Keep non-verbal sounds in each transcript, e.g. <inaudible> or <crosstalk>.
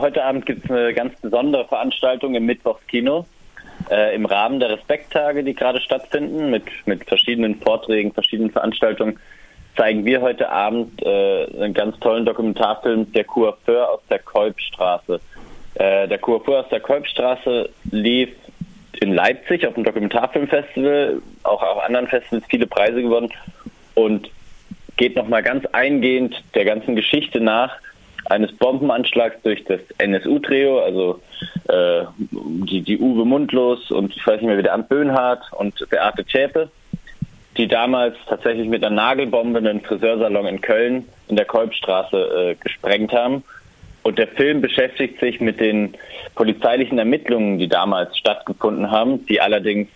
Heute Abend gibt es eine ganz besondere Veranstaltung im Mittwochskino äh, im Rahmen der Respekttage, die gerade stattfinden, mit, mit verschiedenen Vorträgen, verschiedenen Veranstaltungen, zeigen wir heute Abend äh, einen ganz tollen Dokumentarfilm, Der Coiffeur aus der Kolbstraße. Äh, der Coiffeur aus der Kolbstraße lief in Leipzig auf dem Dokumentarfilmfestival, auch auf anderen Festivals viele Preise gewonnen und geht nochmal ganz eingehend der ganzen Geschichte nach, eines Bombenanschlags durch das NSU-Trio, also äh, die, die Uwe Mundlos und ich weiß nicht mehr, wie der Amt Böhnhardt und Beate Zschäpe, die damals tatsächlich mit einer Nagelbombe einen Friseursalon in Köln in der Kolbstraße äh, gesprengt haben. Und der Film beschäftigt sich mit den polizeilichen Ermittlungen, die damals stattgefunden haben, die allerdings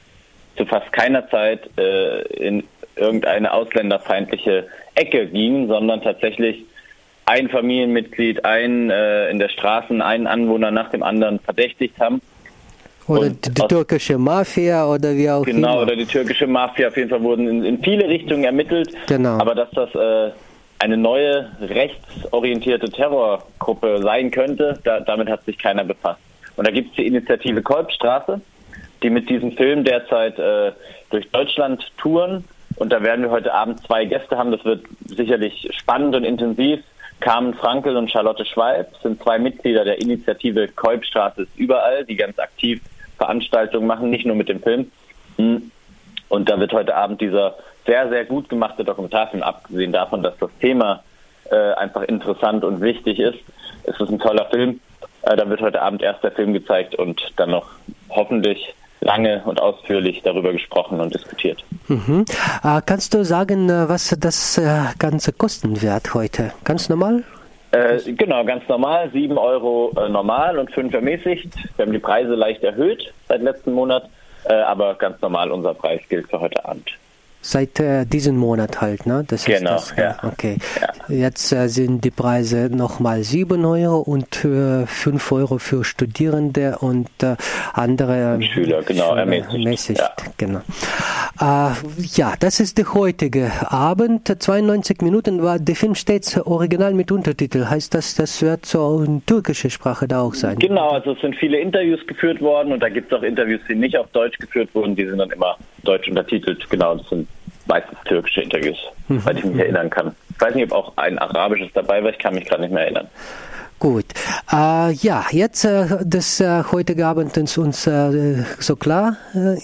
zu fast keiner Zeit äh, in irgendeine ausländerfeindliche Ecke gingen, sondern tatsächlich ein Familienmitglied, ein äh, in der Straße, einen Anwohner nach dem anderen verdächtigt haben. Oder die, die türkische Mafia oder wie auch genau, immer. Genau, oder die türkische Mafia. Auf jeden Fall wurden in, in viele Richtungen ermittelt. Genau. Aber dass das äh, eine neue rechtsorientierte Terrorgruppe sein könnte, da, damit hat sich keiner befasst. Und da gibt es die Initiative Kolbstraße, die mit diesem Film derzeit äh, durch Deutschland touren. Und da werden wir heute Abend zwei Gäste haben. Das wird sicherlich spannend und intensiv. Carmen Frankel und Charlotte Schwalb sind zwei Mitglieder der Initiative Kolbstraße ist überall, die ganz aktiv Veranstaltungen machen, nicht nur mit dem Film. Hm. Und da wird heute Abend dieser sehr, sehr gut gemachte Dokumentarfilm, abgesehen davon, dass das Thema äh, einfach interessant und wichtig ist. Es ist ein toller Film. Äh, da wird heute Abend erst der Film gezeigt und dann noch hoffentlich lange und ausführlich darüber gesprochen und diskutiert. Mhm. Äh, kannst du sagen, äh, was das äh, Ganze kosten wird heute? Ganz normal? Äh, genau, ganz normal. 7 Euro äh, normal und 5 ermäßigt. Wir haben die Preise leicht erhöht seit letzten Monat, äh, aber ganz normal unser Preis gilt für heute Abend. Seit äh, diesem Monat halt, ne? Das genau, ist das, ja. Okay. Ja. Jetzt äh, sind die Preise nochmal 7 Euro und äh, 5 Euro für Studierende und äh, andere Schüler, genau, Schüler, ermäßigt. ermäßigt ja. Genau. Äh, ja, das ist der heutige Abend. 92 Minuten war der Film stets original mit Untertitel. Heißt das, das wird so in türkischer Sprache da auch sein? Genau, also es sind viele Interviews geführt worden und da gibt es auch Interviews, die nicht auf Deutsch geführt wurden, die sind dann immer deutsch untertitelt. Genau, das sind meistens türkische Interviews, mhm. weil ich mich erinnern kann. Ich weiß nicht, ob auch ein arabisches dabei war, ich kann mich gerade nicht mehr erinnern. Gut. Äh, ja, jetzt äh, das äh, heutige Abend ist uns äh, so klar. Äh,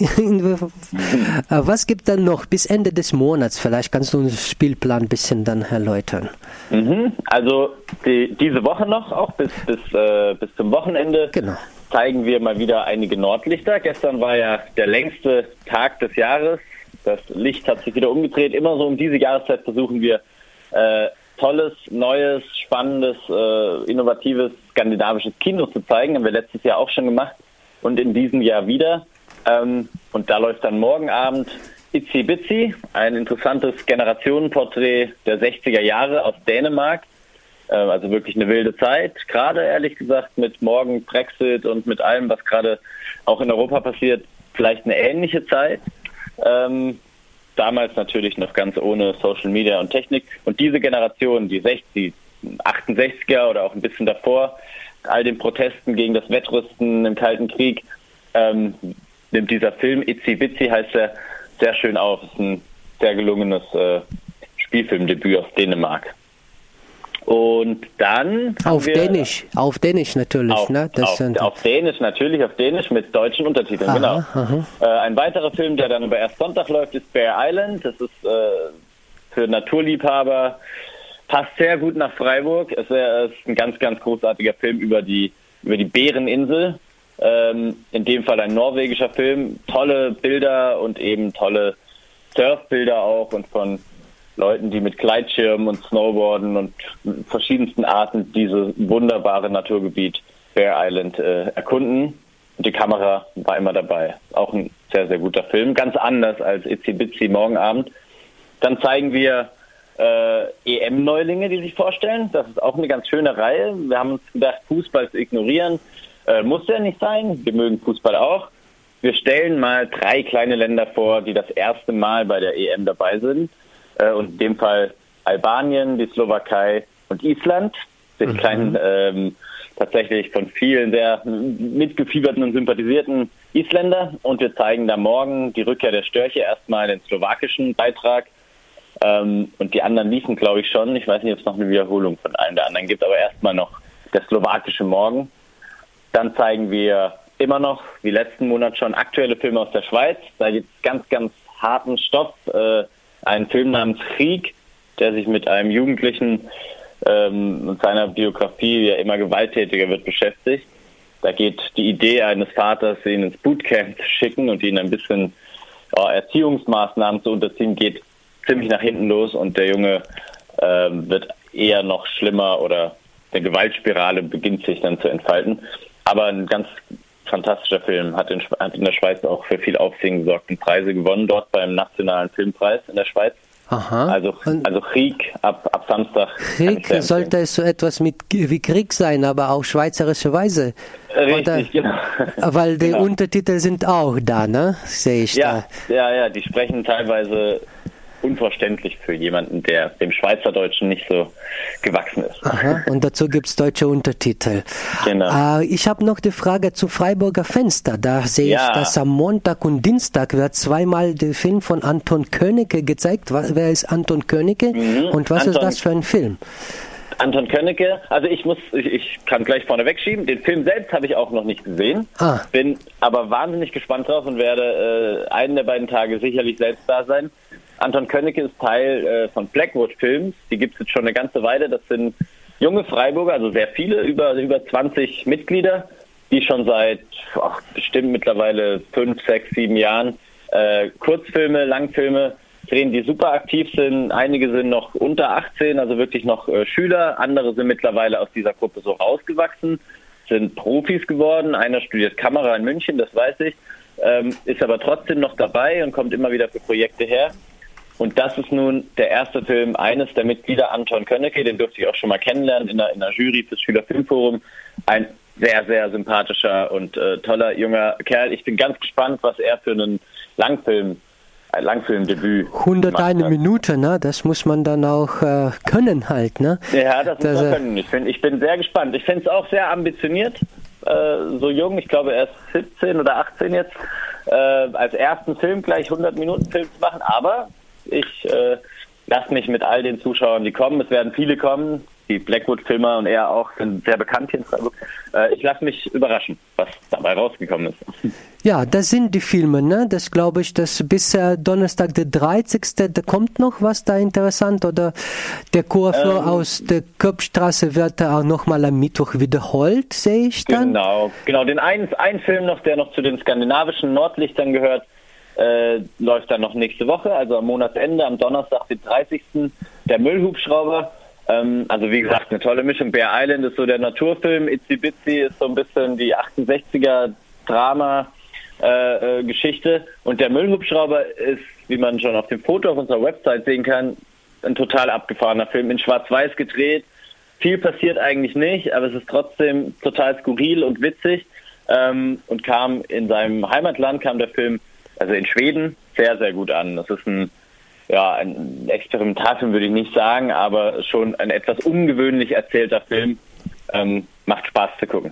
<laughs> was gibt dann noch bis Ende des Monats? Vielleicht kannst du uns den Spielplan ein bisschen dann erläutern. Mhm. Also die, diese Woche noch, auch bis, bis, äh, bis zum Wochenende, genau. zeigen wir mal wieder einige Nordlichter. Gestern war ja der längste Tag des Jahres das Licht hat sich wieder umgedreht. Immer so um diese Jahreszeit versuchen wir äh, tolles, neues, spannendes, äh, innovatives skandinavisches Kino zu zeigen. Haben wir letztes Jahr auch schon gemacht und in diesem Jahr wieder. Ähm, und da läuft dann morgen Abend Itzy Bitsy, ein interessantes Generationenporträt der 60er Jahre aus Dänemark. Äh, also wirklich eine wilde Zeit. Gerade ehrlich gesagt mit morgen Brexit und mit allem, was gerade auch in Europa passiert, vielleicht eine ähnliche Zeit. Ähm, damals natürlich noch ganz ohne Social Media und Technik. Und diese Generation, die 60, 68er oder auch ein bisschen davor, all den Protesten gegen das Wettrüsten im Kalten Krieg, ähm, nimmt dieser Film Itzy Bitsy heißt er sehr schön auf. Es ist ein sehr gelungenes äh, Spielfilmdebüt aus Dänemark. Und dann. Auf Dänisch, auf Dänisch natürlich, auf, ne? Das auf, auf, Dänisch, natürlich, auf Dänisch mit deutschen Untertiteln, aha, genau. Aha. Äh, ein weiterer Film, der dann aber erst Sonntag läuft, ist Bear Island. Das ist äh, für Naturliebhaber, passt sehr gut nach Freiburg. Es ist ein ganz, ganz großartiger Film über die, über die Bäreninsel. Ähm, in dem Fall ein norwegischer Film. Tolle Bilder und eben tolle Surfbilder auch und von Leuten, die mit Gleitschirmen und Snowboarden und verschiedensten Arten dieses wunderbare Naturgebiet Bear Island äh, erkunden. Und die Kamera war immer dabei. Auch ein sehr, sehr guter Film. Ganz anders als Itzy Bitsy morgen Abend. Dann zeigen wir äh, EM-Neulinge, die sich vorstellen. Das ist auch eine ganz schöne Reihe. Wir haben uns gedacht, Fußball zu ignorieren. Äh, muss ja nicht sein. Wir mögen Fußball auch. Wir stellen mal drei kleine Länder vor, die das erste Mal bei der EM dabei sind und in dem Fall Albanien, die Slowakei und Island. Den mhm. kleinen, ähm, tatsächlich von vielen sehr mitgefieberten und sympathisierten Isländer. Und wir zeigen da morgen die Rückkehr der Störche erstmal den slowakischen Beitrag. Ähm, und die anderen liefen, glaube ich, schon. Ich weiß nicht, ob es noch eine Wiederholung von einem der anderen gibt, aber erstmal noch der slowakische Morgen. Dann zeigen wir immer noch, wie letzten Monat schon, aktuelle Filme aus der Schweiz. Da gibt es ganz, ganz harten Stoff. Äh, einen Film namens Krieg, der sich mit einem Jugendlichen ähm, seiner Biografie, wie er immer gewalttätiger wird, beschäftigt. Da geht die Idee eines Vaters, ihn ins Bootcamp zu schicken und ihn ein bisschen ja, Erziehungsmaßnahmen zu unterziehen, geht ziemlich nach hinten los und der Junge ähm, wird eher noch schlimmer oder der Gewaltspirale beginnt sich dann zu entfalten. Aber ein ganz fantastischer Film, hat in, hat in der Schweiz auch für viel Aufsehen gesorgt und Preise gewonnen, dort beim Nationalen Filmpreis in der Schweiz. Aha. Also, also Krieg ab, ab Samstag. Krieg sollte es so etwas mit wie Krieg sein, aber auf schweizerische Weise. Richtig, Oder, genau. <laughs> Weil die genau. Untertitel sind auch da, ne? Sehe ich ja, da. Ja, ja, die sprechen teilweise unverständlich für jemanden, der dem Schweizerdeutschen nicht so gewachsen ist. Aha, und dazu gibt es deutsche Untertitel. Genau. Äh, ich habe noch die Frage zu Freiburger Fenster. Da sehe ja. ich, dass am Montag und Dienstag wird zweimal der Film von Anton Königke gezeigt. wer ist Anton Königke mhm. und was Anton, ist das für ein Film? Anton Könnecke, also ich muss, ich, ich kann gleich vorne wegschieben. Den Film selbst habe ich auch noch nicht gesehen. Ah. Bin aber wahnsinnig gespannt drauf und werde äh, einen der beiden Tage sicherlich selbst da sein. Anton Könnecke ist Teil äh, von Blackwood Films. Die gibt es jetzt schon eine ganze Weile. Das sind junge Freiburger, also sehr viele, über, über 20 Mitglieder, die schon seit ach, bestimmt mittlerweile fünf, sechs, sieben Jahren äh, Kurzfilme, Langfilme drehen, die super aktiv sind. Einige sind noch unter 18, also wirklich noch äh, Schüler. Andere sind mittlerweile aus dieser Gruppe so rausgewachsen, sind Profis geworden. Einer studiert Kamera in München, das weiß ich, ähm, ist aber trotzdem noch dabei und kommt immer wieder für Projekte her. Und das ist nun der erste Film eines der Mitglieder, Anton Könnecke, den durfte ich auch schon mal kennenlernen in der, in der Jury fürs Schülerfilmforum. Ein sehr, sehr sympathischer und äh, toller junger Kerl. Ich bin ganz gespannt, was er für einen Langfilm ein Langfilmdebüt. 101 Minute, ne? Das muss man dann auch äh, können halt, ne? Ja, das, das muss man können. Ich, find, ich bin sehr gespannt. Ich finde es auch sehr ambitioniert, äh, so jung. Ich glaube, er ist 17 oder 18 jetzt. Äh, als ersten Film gleich 100 Minuten Film zu machen, aber ich äh, lasse mich mit all den Zuschauern, die kommen, es werden viele kommen, die Blackwood-Filmer und er auch sind sehr bekannt hier in Freiburg. Äh, ich lasse mich überraschen, was dabei rausgekommen ist. Ja, das sind die Filme, ne? Das glaube ich, dass bis äh, Donnerstag der 30. Da kommt noch was da interessant oder der Kurve ähm, aus der Köpfstraße wird auch nochmal am Mittwoch wiederholt, sehe ich dann. Genau, genau. Den einen, einen Film noch, der noch zu den skandinavischen Nordlichtern gehört, äh, läuft dann noch nächste Woche, also am Monatsende, am Donnerstag, den 30. Der Müllhubschrauber. Ähm, also wie gesagt, eine tolle Mischung. Bear Island ist so der Naturfilm, Itzy Bitsy ist so ein bisschen die 68er Drama. Äh, äh, Geschichte und der Müllhubschrauber ist, wie man schon auf dem Foto auf unserer Website sehen kann, ein total abgefahrener Film in Schwarz-Weiß gedreht. Viel passiert eigentlich nicht, aber es ist trotzdem total skurril und witzig ähm, und kam in seinem Heimatland kam der Film also in Schweden, sehr, sehr gut an. Das ist ein, ja, ein Experimentalfilm würde ich nicht sagen, aber schon ein etwas ungewöhnlich erzählter Film. Ähm, macht Spaß zu gucken.